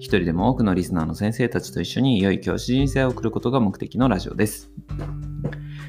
一人でも多くのリスナーの先生たちと一緒に良い教師人生を送ることが目的のラジオです。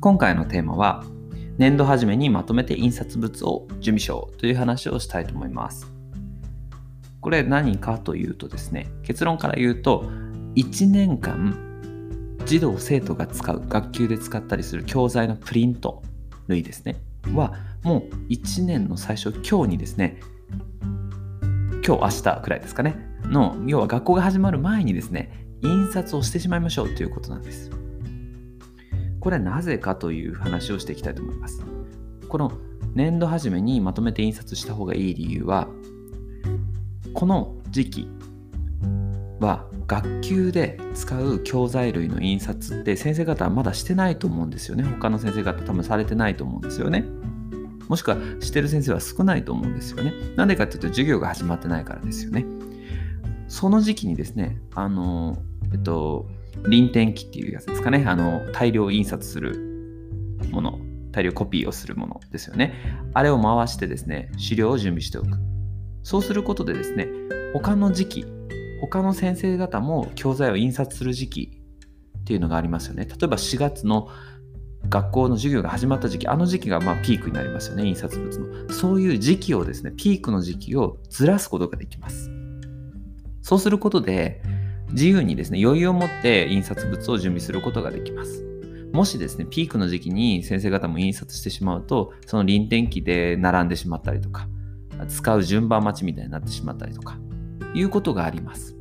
今回のテーマは、年度初めにまとめて印刷物を準備しようという話をしたいと思います。これ何かというとですね、結論から言うと、1年間児童生徒が使う学級で使ったりする教材のプリント類ですねはもう1年の最初今日にですね今日明日くらいですかねの要は学校が始まる前にですね印刷をしてしまいましょうということなんです。これはなぜかという話をしていきたいと思います。この年度初めにまとめて印刷した方がいい理由はこの時期は学級で使う教材類の印刷って先生方はまだしてないと思うんですよね。他の先生方多分されてないと思うんですよね。もしくはしてる先生は少ないと思うんですよね。なんでかっていうと授業が始まってないからですよね。その時期にですねあのえっと臨転機っていうやつですかねあの大量印刷するもの大量コピーをするものですよねあれを回してですね資料を準備しておくそうすることでですね他の時期他の先生方も教材を印刷する時期っていうのがありますよね。例えば4月の学校の授業が始まった時期、あの時期がまピークになりますよね、印刷物の。そういう時期をですね、ピークの時期をずらすことができます。そうすることで、自由にですね、余裕を持って印刷物を準備することができます。もしですね、ピークの時期に先生方も印刷してしまうと、その臨転機で並んでしまったりとか、使う順番待ちみたいになってしまったりとか、いうことがあります。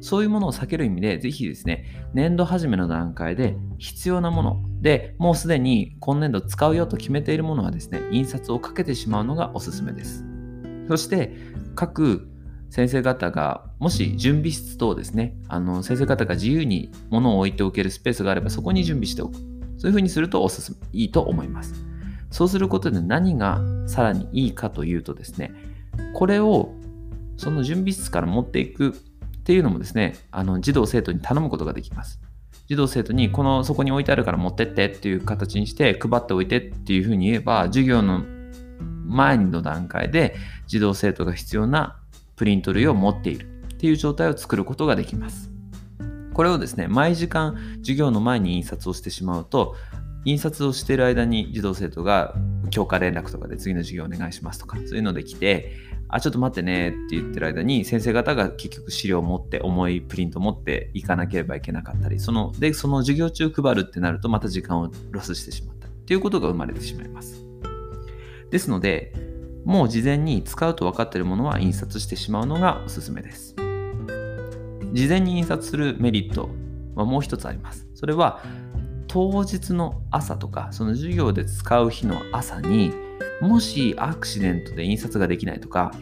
そういうものを避ける意味で、ぜひですね、年度始めの段階で必要なもので、もうすでに今年度使うよと決めているものはですね、印刷をかけてしまうのがおすすめです。そして、各先生方が、もし準備室等ですね、あの先生方が自由に物を置いておけるスペースがあれば、そこに準備しておく。そういうふうにするとおすすめ、いいと思います。そうすることで何がさらにいいかというとですね、これをその準備室から持っていくっていうのもですね、あの児童生徒に頼むことができます。児童生徒にこのそこに置いてあるから持ってってっていう形にして配っておいてっていうふうに言えば授業の前の段階で児童生徒が必要なプリント類を持っているっていう状態を作ることができます。これをですね、毎時間授業の前に印刷をしてしまうと印刷をしている間に児童生徒が教科連絡とかで次の授業お願いしますとかそういうので来てあ、ちょっと待ってねって言ってる間に先生方が結局資料を持って重いプリント持っていかなければいけなかったり、その、で、その授業中配るってなるとまた時間をロスしてしまったっていうことが生まれてしまいます。ですので、もう事前に使うと分かっているものは印刷してしまうのがおすすめです。事前に印刷するメリットはもう一つあります。それは当日の朝とか、その授業で使う日の朝に、もしアクシデントで印刷ができないとか、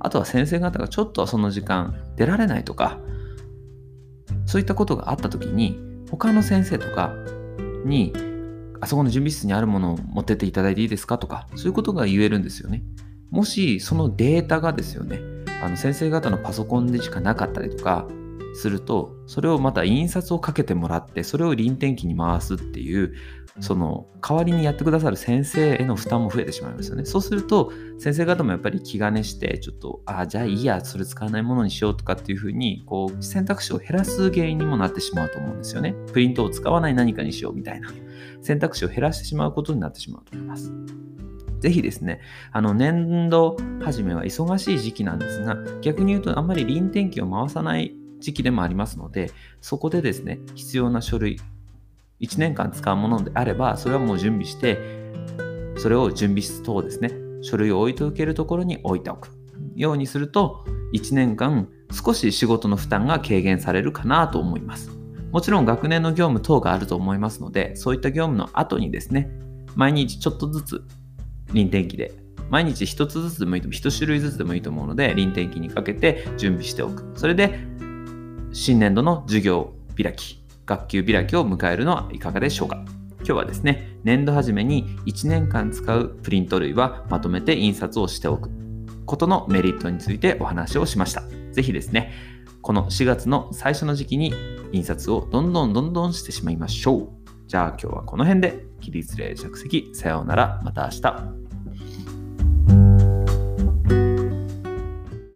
あとは先生方がちょっとその時間出られないとか、そういったことがあった時に、他の先生とかに、あそこの準備室にあるものを持ってっていただいていいですかとか、そういうことが言えるんですよね。もしそのデータがですよね、あの先生方のパソコンでしかなかったりとかすると、それをまた印刷をかけてもらって、それを臨転機に回すっていう、その代わりにやってくださる先生への負担も増えてしまいますよね。そうすると先生方もやっぱり気兼ねしてちょっとああじゃあいいやそれ使わないものにしようとかっていうふうにこう選択肢を減らす原因にもなってしまうと思うんですよね。プリントを使わない何かにしようみたいな選択肢を減らしてしまうことになってしまうと思います。ぜひですね、あの年度始めは忙しい時期なんですが、逆に言うとあんまり臨転機を回さない時期でもありますので、そこでですね、必要な書類、1年間使うものであれば、それはもう準備して、それを準備室等ですね、書類を置いておけるところに置いておくようにすると、1年間少し仕事の負担が軽減されるかなと思います。もちろん学年の業務等があると思いますので、そういった業務の後にですね、毎日ちょっとずつ臨転機で、毎日一つずつでもいいと、一種類ずつでもいいと思うので、臨転機にかけて準備しておく。それで、新年度の授業開き学級開きを迎えるのはいかがでしょうか？今日はですね、年度初めに1年間使うプリント類はまとめて印刷をしておくことのメリットについてお話をしました。ぜひですね、この4月の最初の時期に印刷をどんどんどんどんしてしまいましょう。じゃあ今日はこの辺で起立例着席さようならまた明日。